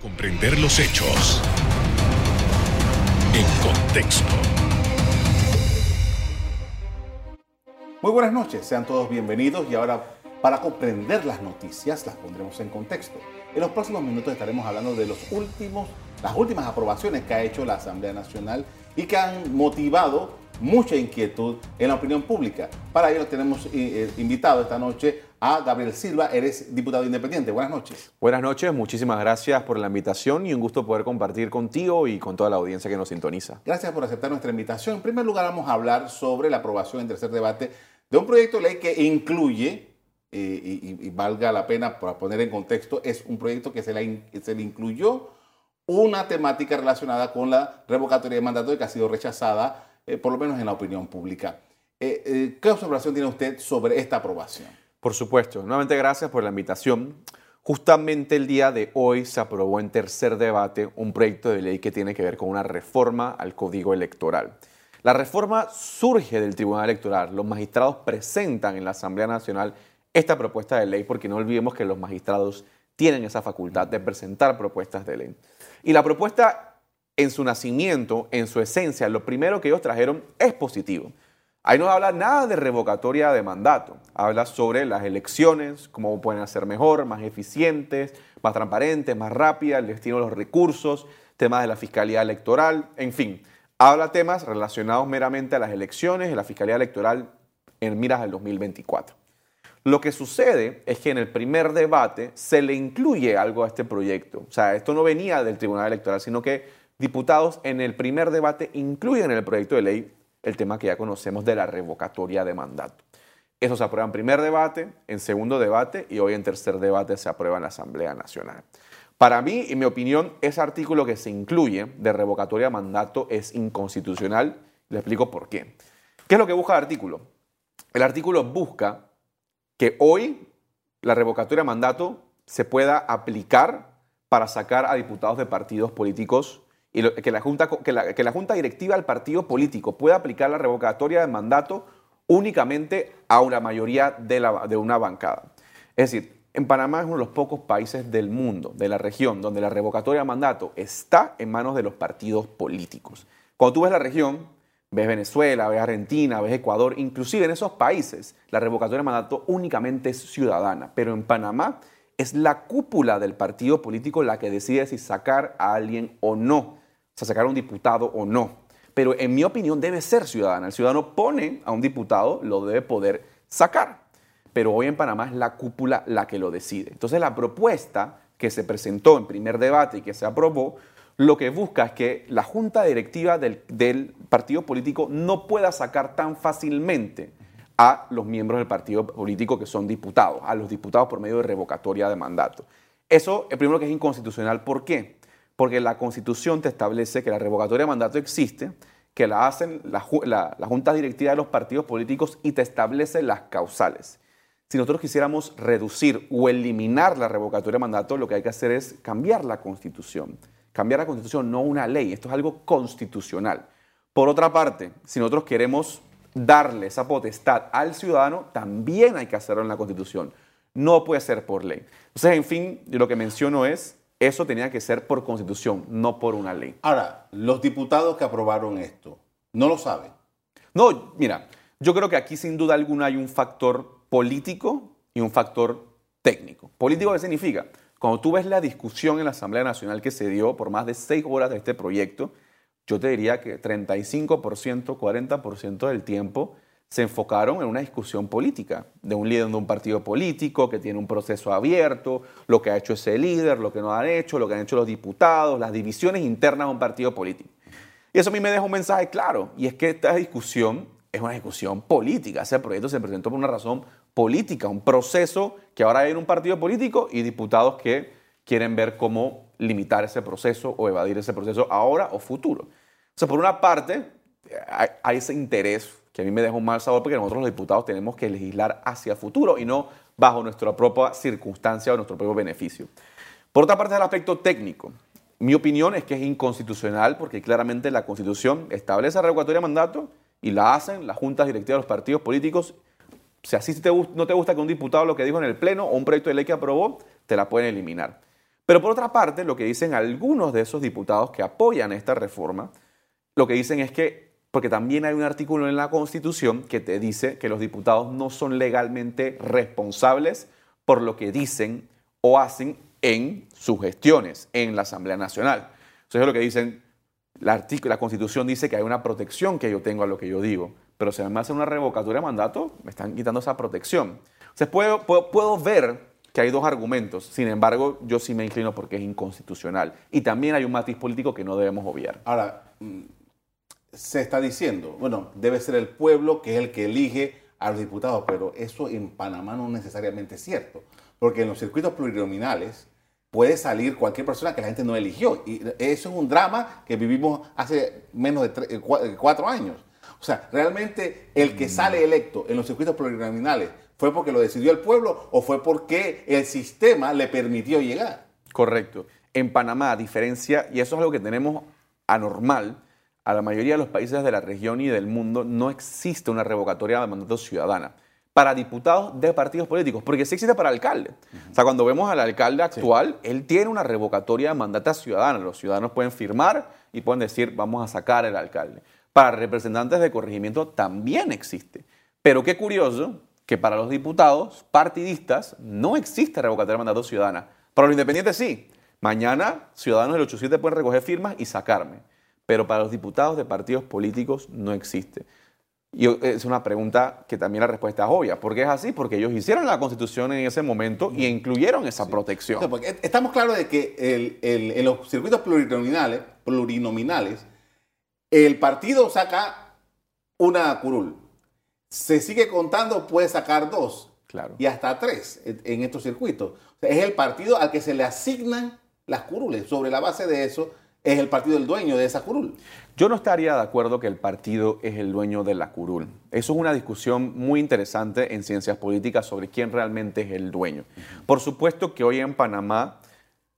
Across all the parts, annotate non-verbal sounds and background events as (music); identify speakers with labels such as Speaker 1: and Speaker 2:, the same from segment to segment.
Speaker 1: comprender los hechos en contexto.
Speaker 2: Muy buenas noches, sean todos bienvenidos y ahora para comprender las noticias las pondremos en contexto. En los próximos minutos estaremos hablando de los últimos, las últimas aprobaciones que ha hecho la Asamblea Nacional y que han motivado mucha inquietud en la opinión pública. Para ello tenemos eh, eh, invitado esta noche a Gabriel Silva, eres diputado independiente. Buenas noches.
Speaker 3: Buenas noches, muchísimas gracias por la invitación y un gusto poder compartir contigo y con toda la audiencia que nos sintoniza.
Speaker 2: Gracias por aceptar nuestra invitación. En primer lugar vamos a hablar sobre la aprobación en tercer debate de un proyecto de ley que incluye, eh, y, valga la pena para poner en contexto, es un proyecto que se, se le incluyó una temática relacionada con la revocatoria de mandato y que ha sido rechazada, eh, por lo menos en la opinión pública. Eh, ¿Qué observación tiene usted sobre esta aprobación?
Speaker 3: Por supuesto. Nuevamente gracias por la invitación. Justamente el día de hoy se aprobó en tercer debate un proyecto de ley que tiene que ver con una reforma al Código Electoral. La reforma surge del Tribunal Electoral. Los magistrados presentan en la Asamblea Nacional esta propuesta de ley porque no olvidemos que los magistrados tienen esa facultad de presentar propuestas de ley. Y la propuesta en su nacimiento, en su esencia, lo primero que ellos trajeron es positivo. Ahí no habla nada de revocatoria de mandato. Habla sobre las elecciones, cómo pueden ser mejor, más eficientes, más transparentes, más rápidas, el destino de los recursos, temas de la fiscalía electoral, en fin. Habla temas relacionados meramente a las elecciones y la Fiscalía Electoral en miras del 2024. Lo que sucede es que en el primer debate se le incluye algo a este proyecto. O sea, esto no venía del Tribunal Electoral, sino que diputados en el primer debate incluyen en el proyecto de ley el tema que ya conocemos de la revocatoria de mandato. Eso se aprueba en primer debate, en segundo debate y hoy en tercer debate se aprueba en la Asamblea Nacional. Para mí, en mi opinión, ese artículo que se incluye de revocatoria de mandato es inconstitucional. Le explico por qué. ¿Qué es lo que busca el artículo? El artículo busca que hoy la revocatoria de mandato se pueda aplicar para sacar a diputados de partidos políticos y que, la junta, que, la, junta Directiva del partido político pueda aplicar la revocatoria de mandato únicamente a una mayoría de, la, de una bancada. Es decir, en Panamá es uno de los pocos países del mundo, de la región, donde la revocatoria de mandato está en manos de los partidos políticos. Cuando tú ves la región, ves Venezuela, ves Argentina, ves Ecuador, inclusive en esos países la revocatoria de mandato únicamente es ciudadana, pero en Panamá es la cúpula del partido político la que decide si sacar a alguien o no, o sea, sacar un diputado o no. Pero en mi opinión debe ser ciudadana. El ciudadano pone a un diputado, lo debe poder sacar pero hoy en Panamá es la cúpula la que lo decide. Entonces la propuesta que se presentó en primer debate y que se aprobó, lo que busca es que la junta directiva del, partido político no pueda sacar tan fácilmente a los miembros del partido político que son diputados, a los diputados por medio de revocatoria de mandato. Eso, el primero que es inconstitucional, ¿por qué? Porque la constitución te establece que la revocatoria de mandato existe, que la hacen la, la junta directiva de los partidos políticos y te establece las causales. Si nosotros quisiéramos reducir o eliminar la revocatoria de mandato, lo que hay que hacer es cambiar la constitución. Cambiar la constitución, no una ley. Esto es algo constitucional. Por otra parte, si nosotros queremos darle esa potestad al ciudadano, también hay que hacerlo en la constitución. No puede ser por ley. Entonces, en fin, lo que menciono es, eso tenía que ser por constitución, no por una ley.
Speaker 2: Ahora, los diputados que aprobaron esto, ¿no lo saben?
Speaker 3: No, mira, yo creo que aquí sin duda alguna hay un factor político y un factor técnico. ¿Político qué significa? Cuando tú ves la discusión en la Asamblea Nacional que se dio por más de seis horas de este proyecto, yo te diría que 35%, 40% del tiempo se enfocaron en una discusión política, de un líder de un partido político que tiene un proceso abierto, lo que ha hecho ese líder, lo que no han hecho, lo que han hecho los diputados, las divisiones internas de un partido político. Y eso a mí me deja un mensaje claro, y es que esta discusión es una discusión política. Ese proyecto se presentó por una razón política, un proceso que ahora hay en un partido político y diputados que quieren ver cómo limitar ese proceso o evadir ese proceso ahora o futuro. O sea, por una parte, hay, ese interés que a mí me deja un mal sabor porque nosotros los diputados tenemos que legislar hacia futuro y no bajo nuestra propia circunstancia o nuestro propio beneficio. Por otra parte, el aspecto técnico. Mi opinión es que es inconstitucional porque claramente la Constitución establece revocatoria de mandato y la hacen las juntas directivas de los partidos políticos. Si así no te gusta que un diputado lo que dijo en el Pleno o un proyecto de ley que aprobó, te la pueden eliminar. Pero por otra parte, lo que dicen algunos de esos diputados que apoyan esta reforma, lo que dicen es que, porque también hay un artículo en la Constitución que te dice que los diputados no son legalmente responsables por lo que dicen o hacen en sus gestiones en la Asamblea Nacional. Eso es lo que dicen, la, la Constitución dice que hay una protección que yo tengo a lo que yo digo, pero si me hacen una revocatura de mandato, me están quitando esa protección. Entonces puedo, puedo, puedo ver que hay dos argumentos. Sin embargo, yo sí me inclino porque es inconstitucional. Y también hay un matiz político que no debemos obviar.
Speaker 2: Ahora, se está diciendo, bueno, debe ser el pueblo que es el que elige a los diputados, pero eso en Panamá no es necesariamente cierto, porque en los circuitos plurinominales puede salir cualquier persona que la gente no eligió. Y eso es un drama que vivimos hace menos de eh, eh, cuatro años. O sea, realmente el que sale electo en los circuitos plurinominales ¿Fue porque lo decidió el pueblo o fue porque el sistema le permitió llegar?
Speaker 3: Correcto. En Panamá, a diferencia, y eso es algo que tenemos anormal, a la mayoría de los países de la región y del mundo no existe una revocatoria de mandato ciudadana para diputados de partidos políticos, porque sí existe para alcalde. O sea, cuando vemos al alcalde actual, él tiene una revocatoria de mandato ciudadana. Los ciudadanos pueden firmar y pueden decir, vamos a sacar al alcalde. Para representantes de corregimiento también existe. Pero qué curioso que para los diputados partidistas no existe revocatoria de mandato ciudadana. Para los independientes sí. Mañana ciudadanos del 87 pueden recoger firmas y sacarme. Pero para los diputados de partidos políticos no existe. Y es una pregunta que también la respuesta es obvia. ¿Por qué es así? Porque ellos hicieron la constitución en ese momento y incluyeron esa protección.
Speaker 2: estamos claros de que en los circuitos plurinominales, plurinominales, el partido saca una curul se sigue contando, puede sacar dos.
Speaker 3: Claro.
Speaker 2: Y hasta tres en estos circuitos. es el partido al que se le asignan las curules. Sobre la base de eso, es el partido el dueño de esa curul.
Speaker 3: Yo no estaría de acuerdo que el partido es el dueño de la curul. Eso es una discusión muy interesante en ciencias políticas sobre quién realmente es el dueño. Por supuesto que hoy en Panamá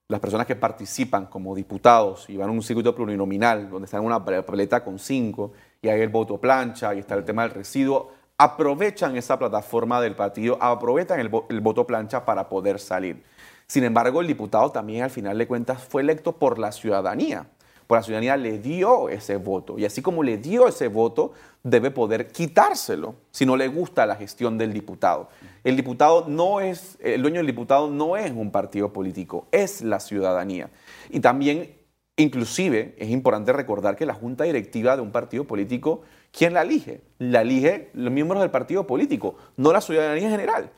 Speaker 3: las personas que participan como diputados y van a un circuito plurinominal donde están en una papeleta con cinco y hay el voto plancha y está el tema del residuo, aprovechan esa plataforma del partido, aprovechan el, voto plancha para poder salir. Sin embargo, el diputado también al final de cuentas fue electo por la ciudadanía. Por la ciudadanía le dio ese voto. Y así como le dio ese voto, debe poder quitárselo si no le gusta la gestión del diputado. El diputado no es, el dueño del diputado no es un partido político, es la ciudadanía. Y también, inclusive, es importante recordar que la junta directiva de un partido político ¿Quién la elige? La elige los miembros del partido político, no la ciudadanía en general.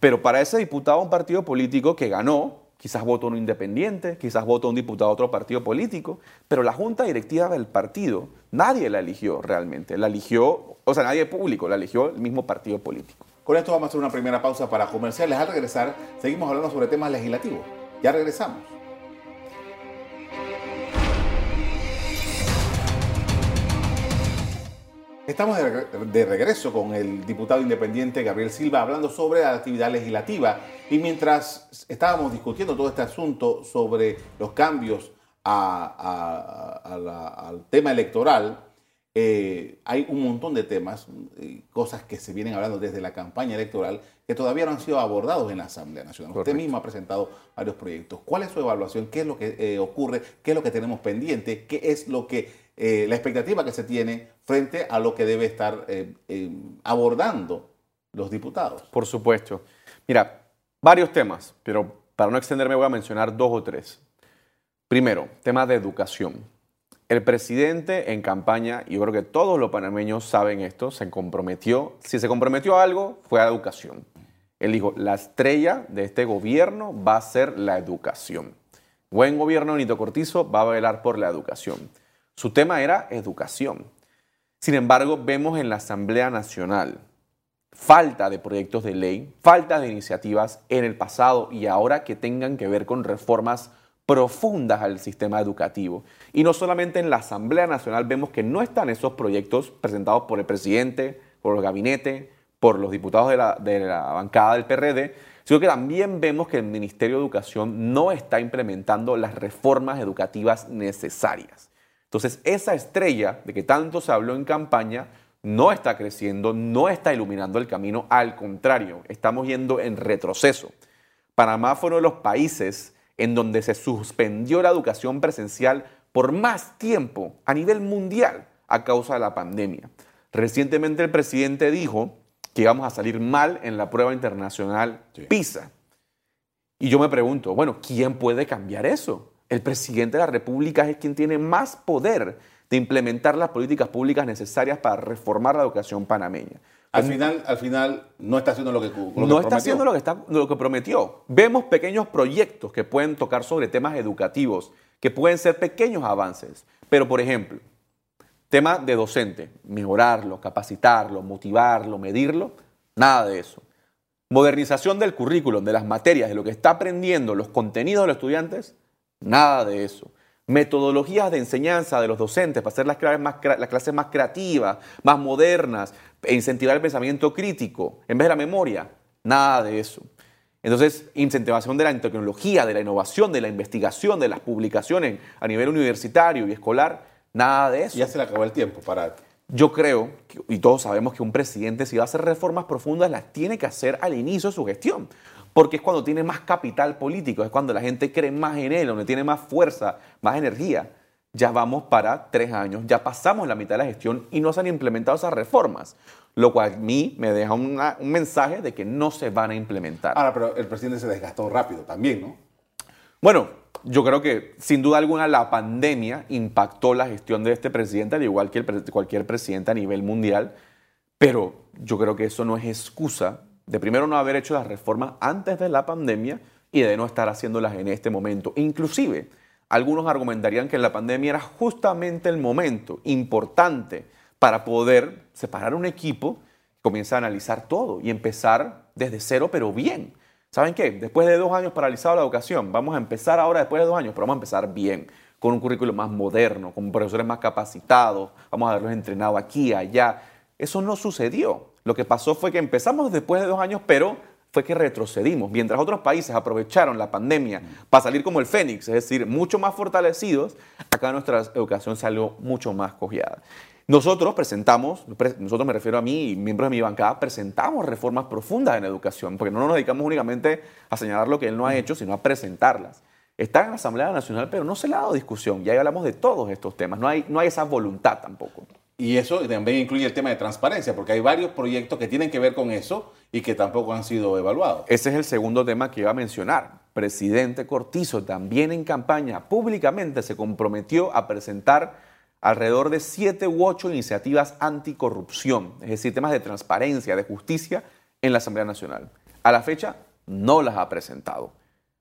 Speaker 3: Pero para ese diputado, un partido político que ganó, quizás votó un independiente, quizás votó un diputado de otro partido político, pero la junta directiva del partido, nadie la eligió realmente. La eligió, o sea, nadie público, la eligió el mismo partido político.
Speaker 2: Con esto vamos a hacer una primera pausa para comerciales. Al regresar, seguimos hablando sobre temas legislativos. Ya regresamos. Estamos de regreso con el diputado independiente Gabriel Silva hablando sobre la actividad legislativa y mientras estábamos discutiendo todo este asunto sobre los cambios al tema electoral, eh, hay un montón de temas, eh, cosas que se vienen hablando desde la campaña electoral que todavía no han sido abordados en la Asamblea Nacional. Usted mismo ha presentado varios proyectos. ¿Cuál es su evaluación? ¿Qué es lo que eh, ocurre? ¿Qué es lo que tenemos pendiente? ¿Qué es lo que la expectativa que se tiene frente a lo que debe estar eh, eh, abordando los diputados.
Speaker 3: Por supuesto. Mira, varios temas, pero para no extenderme voy a mencionar dos o tres. Primero, tema de educación. El presidente en campaña, y yo creo que todos los panameños saben esto, se comprometió, si se comprometió a algo, fue a educación. Él dijo, la estrella de este gobierno va a ser la educación. Buen gobierno, Nito Cortizo, va a velar por la educación. Su tema era educación. Sin embargo, vemos en la Asamblea Nacional falta de proyectos de ley, falta de iniciativas en el pasado y ahora que tengan que ver con reformas profundas al sistema educativo. Y no solamente en la Asamblea Nacional vemos que no están esos proyectos presentados por el presidente, por el gabinete, por los diputados de la, de la bancada del PRD, sino que también vemos que el Ministerio de Educación no está implementando las reformas educativas necesarias. Entonces, esa estrella de que tanto se habló en campaña no está creciendo, no está iluminando el camino, al contrario, estamos yendo en retroceso. Panamá fue uno de los países en donde se suspendió la educación presencial por más tiempo a nivel mundial a causa de la pandemia. Recientemente el presidente dijo que íbamos a salir mal en la prueba internacional PISA. Y yo me pregunto, bueno, ¿quién puede cambiar eso? El presidente de la República es quien tiene más poder de implementar las políticas públicas necesarias para reformar la educación panameña.
Speaker 2: Al final, al final no está haciendo lo que, lo
Speaker 3: no está haciendo lo que, está, lo que prometió. Vemos pequeños proyectos que pueden tocar sobre temas educativos, que pueden ser pequeños avances. Pero, por ejemplo, tema de docente, mejorarlo, capacitarlo, motivarlo, medirlo, nada de eso. Modernización del currículum, de las materias, de lo que está aprendiendo, los contenidos de los estudiantes, nada de eso metodologías de enseñanza de los docentes para hacer las clases más, las clases más creativas, más modernas, e incentivar el pensamiento crítico en vez de la memoria. Nada de eso. Entonces, incentivación de la tecnología, de la innovación, de la investigación, de las publicaciones a nivel universitario y escolar, nada de eso.
Speaker 2: Ya se le acabó el tiempo para...
Speaker 3: Yo creo, y todos sabemos que un presidente si va a hacer reformas profundas las tiene que hacer al inicio de su gestión porque es cuando tiene más capital político, es cuando la gente cree más en él, donde tiene más fuerza, más energía. Ya vamos para tres años, ya pasamos la mitad de la gestión y no se han implementado esas reformas, lo cual a mí me deja un mensaje de que no se van a implementar.
Speaker 2: Ahora, pero el presidente se desgastó rápido también, ¿no?
Speaker 3: Bueno, yo creo que sin duda alguna la pandemia impactó la gestión de este presidente, al igual que cualquier presidente a nivel mundial, pero yo creo que eso no es excusa de primero no haber hecho las reformas antes de la pandemia y de no estar haciéndolas en este momento. Inclusive, algunos argumentarían que la pandemia era justamente el momento importante para poder separar un equipo que comience a analizar todo y empezar desde cero, pero bien. ¿Saben qué? Después de dos años paralizado la educación, vamos a empezar ahora después de dos años, pero vamos a empezar bien, con un currículo más moderno, con profesores más capacitados, vamos a haberlos entrenado aquí, allá. Eso no sucedió. Lo que pasó fue que empezamos después de dos años, pero fue que retrocedimos. Mientras otros países aprovecharon la pandemia para salir como el Fénix, es decir, mucho más fortalecidos, acá nuestra educación salió mucho más cojeada. Nosotros presentamos, nosotros me refiero a mí y miembros de mi bancada, presentamos reformas profundas en educación, porque no nos dedicamos únicamente a señalar lo que él no ha hecho, sino a presentarlas. Está en la Asamblea Nacional, pero no se le ha dado discusión. Ya hablamos de todos estos temas. No hay, no hay esa voluntad tampoco.
Speaker 2: Y eso también incluye el tema de transparencia, porque hay varios proyectos que tienen que ver con eso y que tampoco han sido evaluados.
Speaker 3: Ese es el segundo tema que iba a mencionar. Presidente Cortizo también en campaña públicamente se comprometió a presentar alrededor de siete u ocho iniciativas anticorrupción, es decir, temas de transparencia, de justicia en la Asamblea Nacional. A la fecha no las ha presentado.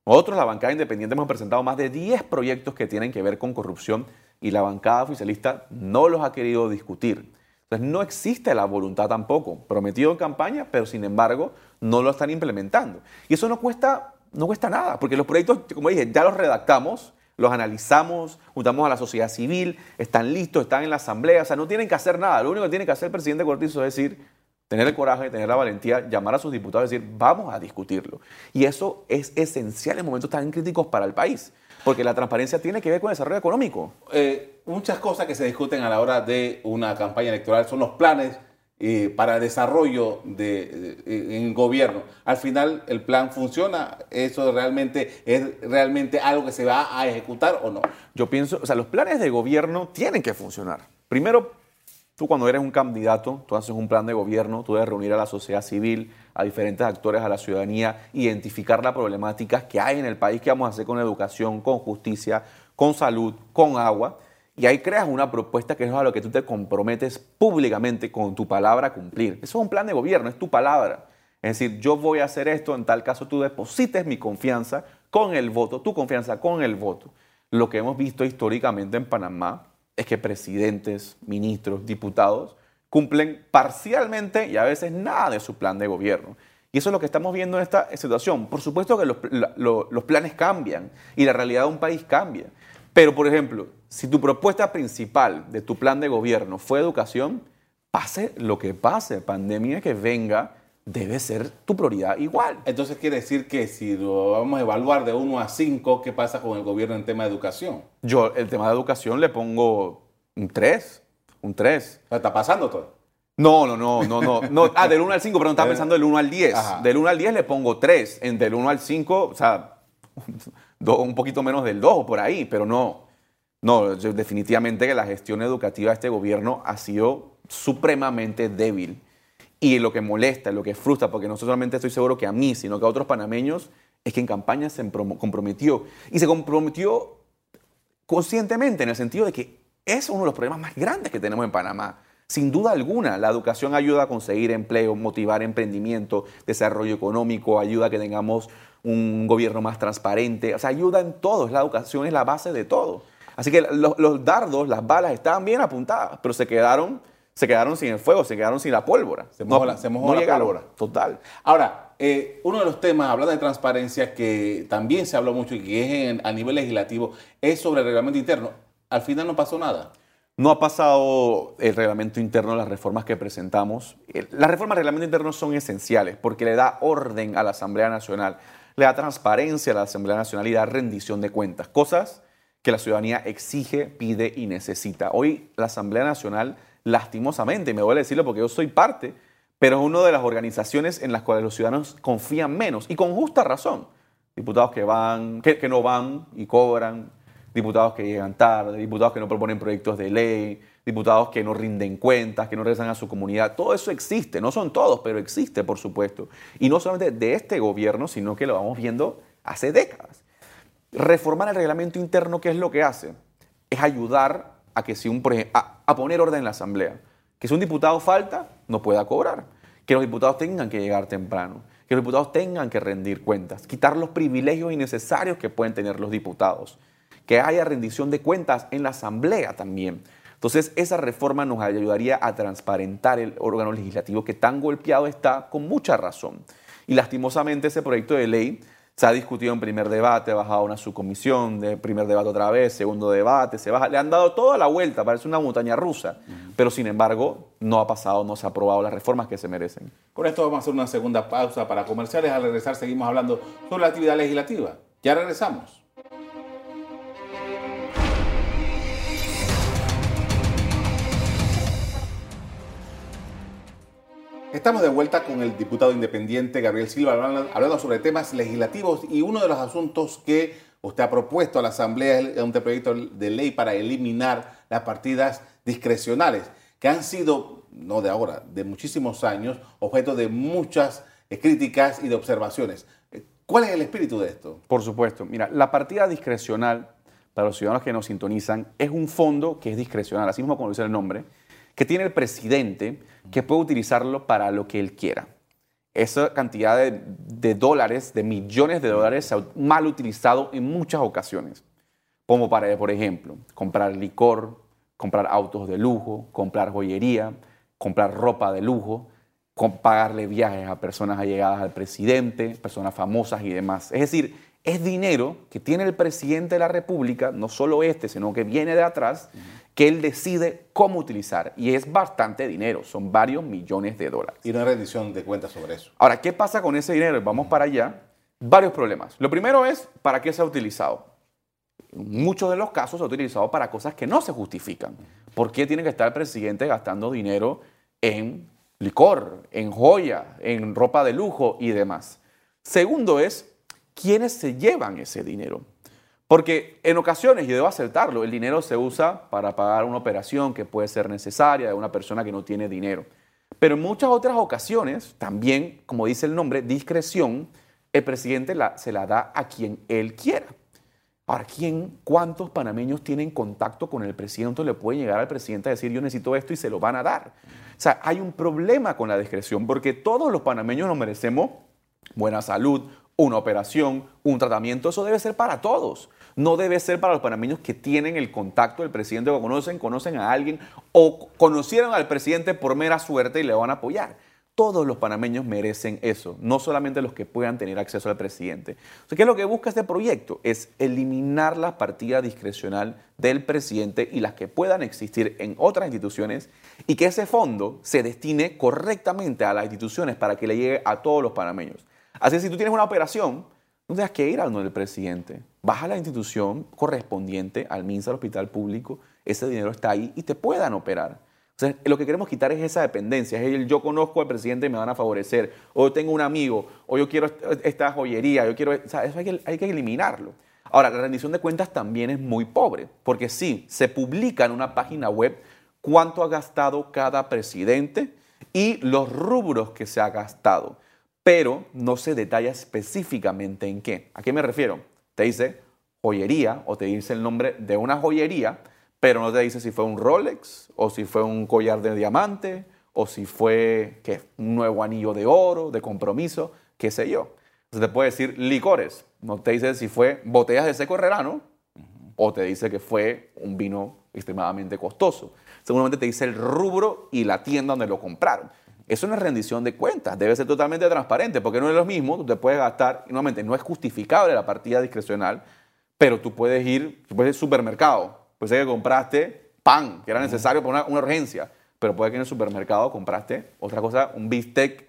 Speaker 3: Nosotros, la bancada independiente, hemos presentado más de 10 proyectos que tienen que ver con corrupción y la bancada oficialista no los ha querido discutir. Entonces no existe la voluntad tampoco, prometido en campaña, pero sin embargo no lo están implementando. Y eso no cuesta, no cuesta nada, porque los proyectos, como dije, ya los redactamos, los analizamos, juntamos a la sociedad civil, están listos, están en la asamblea, o sea, no tienen que hacer nada. Lo único que tiene que hacer el presidente Cortizo es decir, tener el coraje, tener la valentía, llamar a sus diputados y decir, vamos a discutirlo. Y eso es esencial en momentos tan críticos para el país. Porque la transparencia tiene que ver con el desarrollo económico.
Speaker 2: Eh, muchas cosas que se discuten a la hora de una campaña electoral son los planes eh, para el desarrollo de, en gobierno. Al final, ¿el plan funciona? ¿Eso realmente es realmente algo que se va a ejecutar o no?
Speaker 3: Yo pienso, o sea, los planes de gobierno tienen que funcionar. Primero, Tú cuando eres un candidato, tú haces un plan de gobierno, tú debes reunir a la sociedad civil, a diferentes actores, a la ciudadanía, identificar las problemáticas que hay en el país, que vamos a hacer con educación, con justicia, con salud, con agua. Y ahí creas una propuesta que es a lo que tú te comprometes públicamente con tu palabra a cumplir. Eso es un plan de gobierno, es tu palabra. Es decir, yo voy a hacer esto, en tal caso tú deposites mi confianza con el voto, tu confianza con el voto. Lo que hemos visto históricamente en Panamá es que presidentes, ministros, diputados cumplen parcialmente y a veces nada de su plan de gobierno. Y eso es lo que estamos viendo en esta situación. Por supuesto que los, planes cambian y la realidad de un país cambia. Pero, por ejemplo, si tu propuesta principal de tu plan de gobierno fue educación, pase lo que pase, pandemia que venga, debe ser tu prioridad igual.
Speaker 2: Entonces quiere decir que si lo vamos a evaluar de 1 a 5, ¿qué pasa con el gobierno en tema de educación?
Speaker 3: Yo el tema de educación le pongo un 3, un 3.
Speaker 2: ¿Está pasando todo?
Speaker 3: No, no, no, no, no. no. (laughs) Ah, del 1 al 5, pero no estaba eh, pensando del 1 al 10. Del 1 al 10 le pongo 3. En del 1 al 5, o sea, (laughs) un poquito menos del 2 o por ahí, pero no. No, definitivamente que la gestión educativa de este gobierno ha sido supremamente débil. Y lo que molesta, lo que frustra, porque no solamente estoy seguro que a mí, sino que a otros panameños, es que en campaña se comprometió. Y se comprometió conscientemente, en el sentido de que es uno de los problemas más grandes que tenemos en Panamá. Sin duda alguna, la educación ayuda a conseguir empleo, motivar emprendimiento, desarrollo económico, ayuda a que tengamos un gobierno más transparente, o sea, ayuda en todo, la educación es la base de todo. Así que los, dardos, las balas estaban bien apuntadas, pero se quedaron, se quedaron sin el fuego, se quedaron sin la pólvora.
Speaker 2: Se mojó, la, se pólvora.
Speaker 3: Total.
Speaker 2: Ahora, eh, uno de los temas, hablando de transparencia, que también se habló mucho y que es a nivel legislativo, es sobre el reglamento interno. Al final no pasó nada.
Speaker 3: No ha pasado el reglamento interno, las reformas que presentamos. Las reformas del reglamento interno son esenciales porque le da orden a la Asamblea Nacional, le da transparencia a la Asamblea Nacional y da rendición de cuentas, cosas que la ciudadanía exige, pide y necesita. Hoy la Asamblea Nacional, lastimosamente, y me a decirlo porque yo soy parte, pero es una de las organizaciones en las cuales los ciudadanos confían menos y con justa razón. Diputados que van, que no van y cobran, diputados que llegan tarde, diputados que no proponen proyectos de ley, diputados que no rinden cuentas, que no regresan a su comunidad. Todo eso existe, no son todos, pero existe, por supuesto. Y no solamente de este gobierno, sino que lo vamos viendo hace décadas. Reformar el reglamento interno, ¿qué es lo que hace? Es ayudar a que si un, a, a poner orden en la asamblea. Que si un diputado falta, no pueda cobrar. Que los diputados tengan que llegar temprano. Que los diputados tengan que rendir cuentas. Quitar los privilegios innecesarios que pueden tener los diputados que haya rendición de cuentas en la Asamblea también. Entonces, esa reforma nos ayudaría a transparentar el órgano legislativo que tan golpeado está con mucha razón. Y lastimosamente ese proyecto de ley se ha discutido en primer debate, ha bajado una subcomisión, de primer debate otra vez, segundo debate, se baja, le han dado toda la vuelta, parece una montaña rusa, pero sin embargo no ha pasado, no se ha aprobado las reformas que se merecen.
Speaker 2: Con esto vamos a hacer una segunda pausa para comerciales, al regresar seguimos hablando sobre la actividad legislativa. Ya regresamos. Estamos de vuelta con el diputado independiente Gabriel Silva hablando, sobre temas legislativos y uno de los asuntos que usted ha propuesto a la Asamblea es un proyecto de ley para eliminar las partidas discrecionales que han sido, no de ahora, de muchísimos años, objeto de muchas críticas y de observaciones. ¿Cuál es el espíritu de esto?
Speaker 3: Por supuesto. Mira, la partida discrecional, para los ciudadanos que nos sintonizan, es un fondo que es discrecional, así mismo como dice el nombre, que tiene el presidente que puede utilizarlo para lo que él quiera. Esa cantidad de, dólares, de millones de dólares, se ha mal utilizado en muchas ocasiones. Como para, por ejemplo, comprar licor, comprar autos de lujo, comprar joyería, comprar ropa de lujo, pagarle viajes a personas allegadas al presidente, personas famosas y demás. Es decir, es dinero que tiene el presidente de la República, no solo este, sino que viene de atrás, que él decide cómo utilizar. Y es bastante dinero, son varios millones de dólares.
Speaker 2: Y una rendición de cuentas sobre eso.
Speaker 3: Ahora, ¿qué pasa con ese dinero? Vamos para allá. Varios problemas. Lo primero es, ¿para qué se ha utilizado? En muchos de los casos se ha utilizado para cosas que no se justifican. ¿Por qué tiene que estar el presidente gastando dinero en licor, en joya, en ropa de lujo y demás? Segundo es, ¿quiénes se llevan ese dinero? Porque en ocasiones, y debo aceptarlo, el dinero se usa para pagar una operación que puede ser necesaria de una persona que no tiene dinero. Pero en muchas otras ocasiones, también, como dice el nombre, discreción, el presidente se la da a quien él quiera. Ahora, ¿quién, cuántos panameños tienen contacto con el presidente? Le puede llegar al presidente a decir, yo necesito esto y se lo van a dar. O sea, hay un problema con la discreción porque todos los panameños nos merecemos buena salud, una operación, un tratamiento, eso debe ser para todos. No debe ser para los panameños que tienen el contacto del presidente o conocen, conocen a alguien o conocieron al presidente por mera suerte y le van a apoyar. Todos los panameños merecen eso, no solamente los que puedan tener acceso al presidente. ¿Qué es lo que busca este proyecto? Es eliminar la partida discrecional del presidente y las que puedan existir en otras instituciones y que ese fondo se destine correctamente a las instituciones para que le llegue a todos los panameños. Así que si tú tienes una operación, no tengas que ir al del presidente. Vas a la institución correspondiente, al MINSA, al hospital público, ese dinero está ahí y te puedan operar. O sea, lo que queremos quitar es esa dependencia, es el yo conozco al presidente y me van a favorecer, o yo tengo un amigo, o yo quiero esta joyería, yo quiero, o sea, eso hay que, hay que eliminarlo. Ahora, la rendición de cuentas también es muy pobre, porque sí, se publica en una página web cuánto ha gastado cada presidente y los rubros que se ha gastado, pero no se detalla específicamente en qué. ¿A qué me refiero? Te dice joyería o te dice el nombre de una joyería, pero no te dice si fue un Rolex o si fue un collar de diamante o si fue ¿qué? un nuevo anillo de oro, de compromiso, qué sé yo. Entonces te puede decir licores, no te dice si fue botellas de seco herrerano o te dice que fue un vino extremadamente costoso. Seguramente te dice el rubro y la tienda donde lo compraron. Eso es una rendición de cuentas, debe ser totalmente transparente, porque no es lo mismo, tú te puedes gastar, y nuevamente no es justificable la partida discrecional, pero tú puedes ir, tú puedes ir al supermercado, puede ser que compraste pan, que era necesario para una, urgencia, pero puede que en el supermercado compraste otra cosa, un bistec,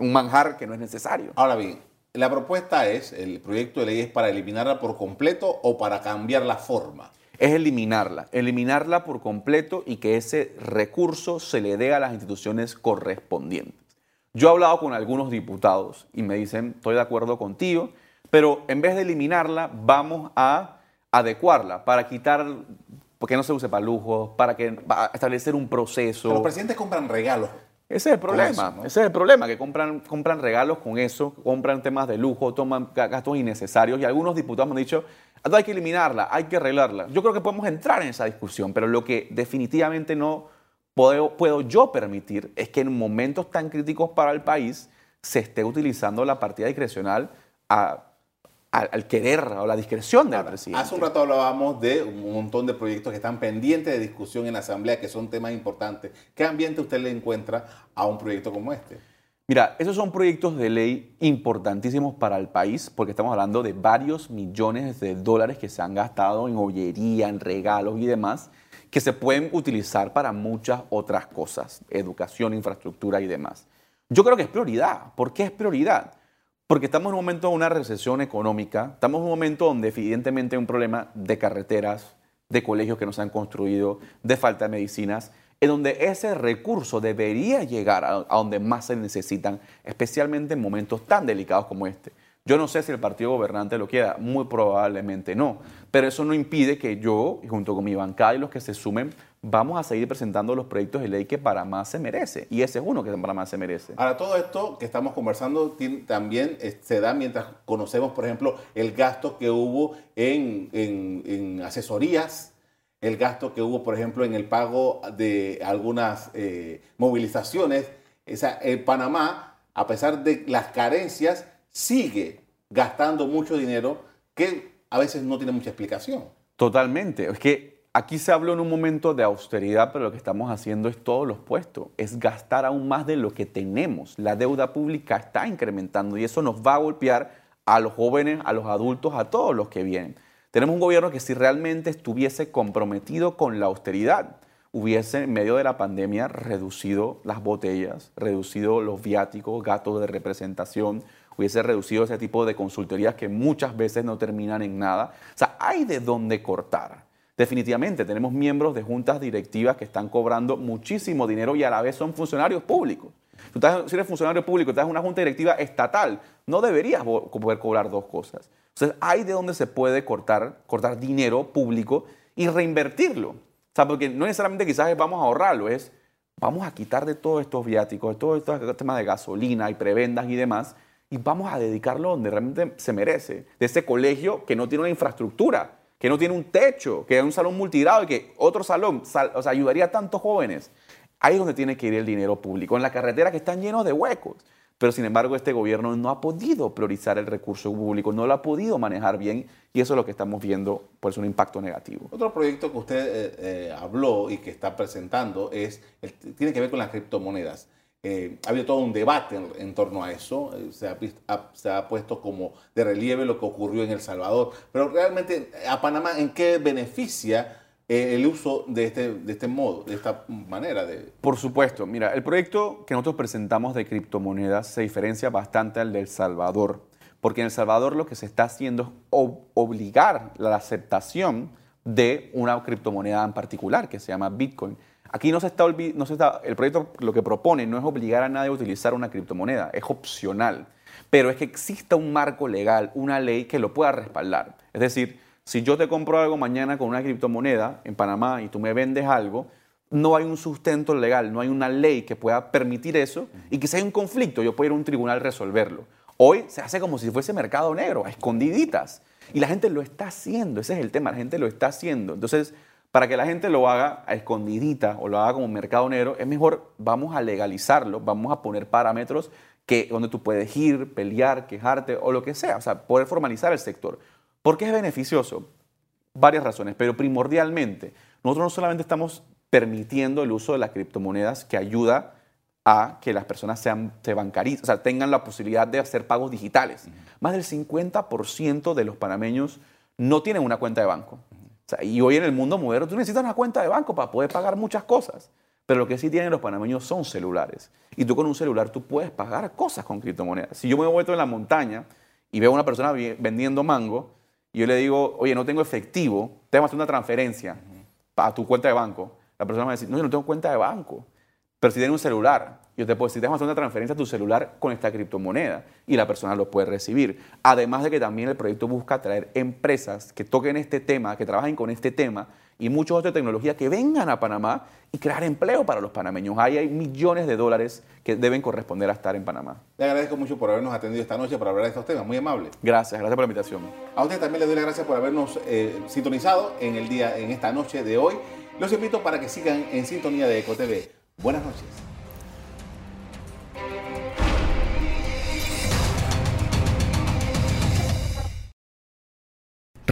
Speaker 3: un manjar que no es necesario.
Speaker 2: Ahora bien, la propuesta es, el proyecto de ley es para eliminarla por completo o para cambiar la forma.
Speaker 3: Es eliminarla, eliminarla por completo y que ese recurso se le dé a las instituciones correspondientes. Yo he hablado con algunos diputados y me dicen, estoy de acuerdo contigo, pero en vez de eliminarla, vamos a adecuarla para quitar, porque no se use para lujos, para, que, para establecer un proceso.
Speaker 2: los presidentes compran regalos
Speaker 3: ese es el problema, ese es el problema, que compran, compran regalos con eso, compran temas de lujo, toman gastos innecesarios y algunos diputados me han dicho, hay que eliminarla, hay que arreglarla. Yo creo que podemos entrar en esa discusión, pero lo que definitivamente no puedo, puedo yo permitir es que en momentos tan críticos para el país se esté utilizando la partida discrecional a al, querer o la discreción del presidente.
Speaker 2: Hace un rato hablábamos de un montón de proyectos que están pendientes de discusión en la Asamblea, que son temas importantes. ¿Qué ambiente usted le encuentra a un proyecto como este?
Speaker 3: Mira, esos son proyectos de ley importantísimos para el país porque estamos hablando de varios millones de dólares que se han gastado en joyería, en regalos y demás, que se pueden utilizar para muchas otras cosas, educación, infraestructura y demás. Yo creo que es prioridad. ¿Por qué es prioridad? Porque estamos en un momento de una recesión económica, estamos en un momento donde evidentemente hay un problema de carreteras, de colegios que no se han construido, de falta de medicinas, en donde ese recurso debería llegar a, donde más se necesitan, especialmente en momentos tan delicados como este. Yo no sé si el partido gobernante lo quiera, muy probablemente no, pero eso no impide que yo, junto con mi bancada y los que se sumen, vamos a seguir presentando los proyectos de ley que para más se merece. Y ese es uno que para más se merece.
Speaker 2: Ahora, todo esto que estamos conversando también eh, se da mientras conocemos, por ejemplo, el gasto que hubo en, asesorías, el gasto que hubo, por ejemplo, en el pago de algunas eh, movilizaciones. Sea, Panamá, a pesar de las carencias, sigue gastando mucho dinero que a veces no tiene mucha explicación.
Speaker 3: Totalmente. Es que aquí se habló en un momento de austeridad, pero lo que estamos haciendo es todos los puestos, es gastar aún más de lo que tenemos. La deuda pública está incrementando y eso nos va a golpear a los jóvenes, a los adultos, a todos los que vienen. Tenemos un gobierno que si realmente estuviese comprometido con la austeridad, hubiese en medio de la pandemia reducido las botellas, reducido los viáticos, gastos de representación, hubiese reducido ese tipo de consultorías que muchas veces no terminan en nada. O sea, hay de dónde cortar. Definitivamente tenemos miembros de juntas directivas que están cobrando muchísimo dinero y a la vez son funcionarios públicos. si eres funcionario público estás en una junta directiva estatal, no deberías poder cobrar dos cosas. Entonces, hay de dónde se puede cortar, cortar dinero público y reinvertirlo. O sea, porque no necesariamente quizás vamos a ahorrarlo, es vamos a quitar de todos estos viáticos, de todos estos temas de gasolina y prebendas y demás, y vamos a dedicarlo donde realmente se merece. De ese colegio que no tiene una infraestructura, que no tiene un techo, que es un salón multigrado y que otro salón, o sea, ayudaría a tantos jóvenes. Ahí es donde tiene que ir el dinero público, en la carretera que están llenos de huecos. Pero sin embargo, este gobierno no ha podido priorizar el recurso público, no lo ha podido manejar bien y eso es lo que estamos viendo, por un impacto negativo.
Speaker 2: Otro proyecto que usted eh, eh, habló y que está presentando es, tiene que ver con las criptomonedas. Eh, ha habido todo un debate en, torno a eso, eh, se, ha, puesto como de relieve lo que ocurrió en El Salvador, pero realmente a Panamá, ¿en qué beneficia el uso de este, de este modo, de esta manera? De...
Speaker 3: Por supuesto, mira, el proyecto que nosotros presentamos de criptomonedas se diferencia bastante al de El Salvador, porque en El Salvador lo que se está haciendo es obligar la aceptación de una criptomoneda en particular que se llama Bitcoin. Aquí no se, está, no se está, el proyecto lo que propone no es obligar a nadie a utilizar una criptomoneda, es opcional. pero es que exista un marco legal, una ley que lo pueda respaldar. Es decir, si yo te compro algo mañana con una criptomoneda en Panamá y tú me vendes algo, no hay un sustento legal, no hay una ley que pueda permitir eso y que si hay un conflicto yo puedo ir a un tribunal resolverlo. Hoy se hace como si fuese mercado negro, a escondiditas. Y la gente lo está haciendo, ese es el tema, la gente lo está haciendo. Entonces, para que la gente lo haga a escondidita o lo haga como mercado negro, es mejor vamos a legalizarlo, vamos a poner parámetros que, donde tú puedes ir, pelear, quejarte o lo que sea, o sea, poder formalizar el sector. ¿Por qué es beneficioso? Varias razones, pero primordialmente, nosotros no solamente estamos permitiendo el uso de las criptomonedas que ayuda a que las personas sean, se bancaricen, o sea, tengan la posibilidad de hacer pagos digitales. Más del 50% de los panameños no tienen una cuenta de banco. y hoy en el mundo moderno tú necesitas una cuenta de banco para poder pagar muchas cosas. Pero lo que sí tienen los panameños son celulares. Y tú con un celular tú puedes pagar cosas con criptomonedas. Si yo me vuelto en la montaña y veo a una persona vendiendo mango, y yo le digo, oye, no tengo efectivo, tengo que hacer una transferencia a tu cuenta de banco. La persona me va a decir, no, yo no tengo cuenta de banco. Pero si tiene un celular, yo te puedo decir, déjame hacer una transferencia a tu celular con esta criptomoneda y la persona lo puede recibir. Además de que también el proyecto busca traer empresas que toquen este tema, que trabajen con este tema y muchos otros de tecnología que vengan a Panamá y crear empleo para los panameños. Ahí hay millones de dólares que deben corresponder a estar en Panamá.
Speaker 2: Le agradezco mucho por habernos atendido esta noche para hablar de estos temas. Muy amable.
Speaker 3: Gracias, gracias por la invitación.
Speaker 2: A usted también le doy las gracias por habernos eh, sintonizado en el día, en esta noche de hoy. Los invito para que sigan en sintonía de EcoTV. Buenas noches.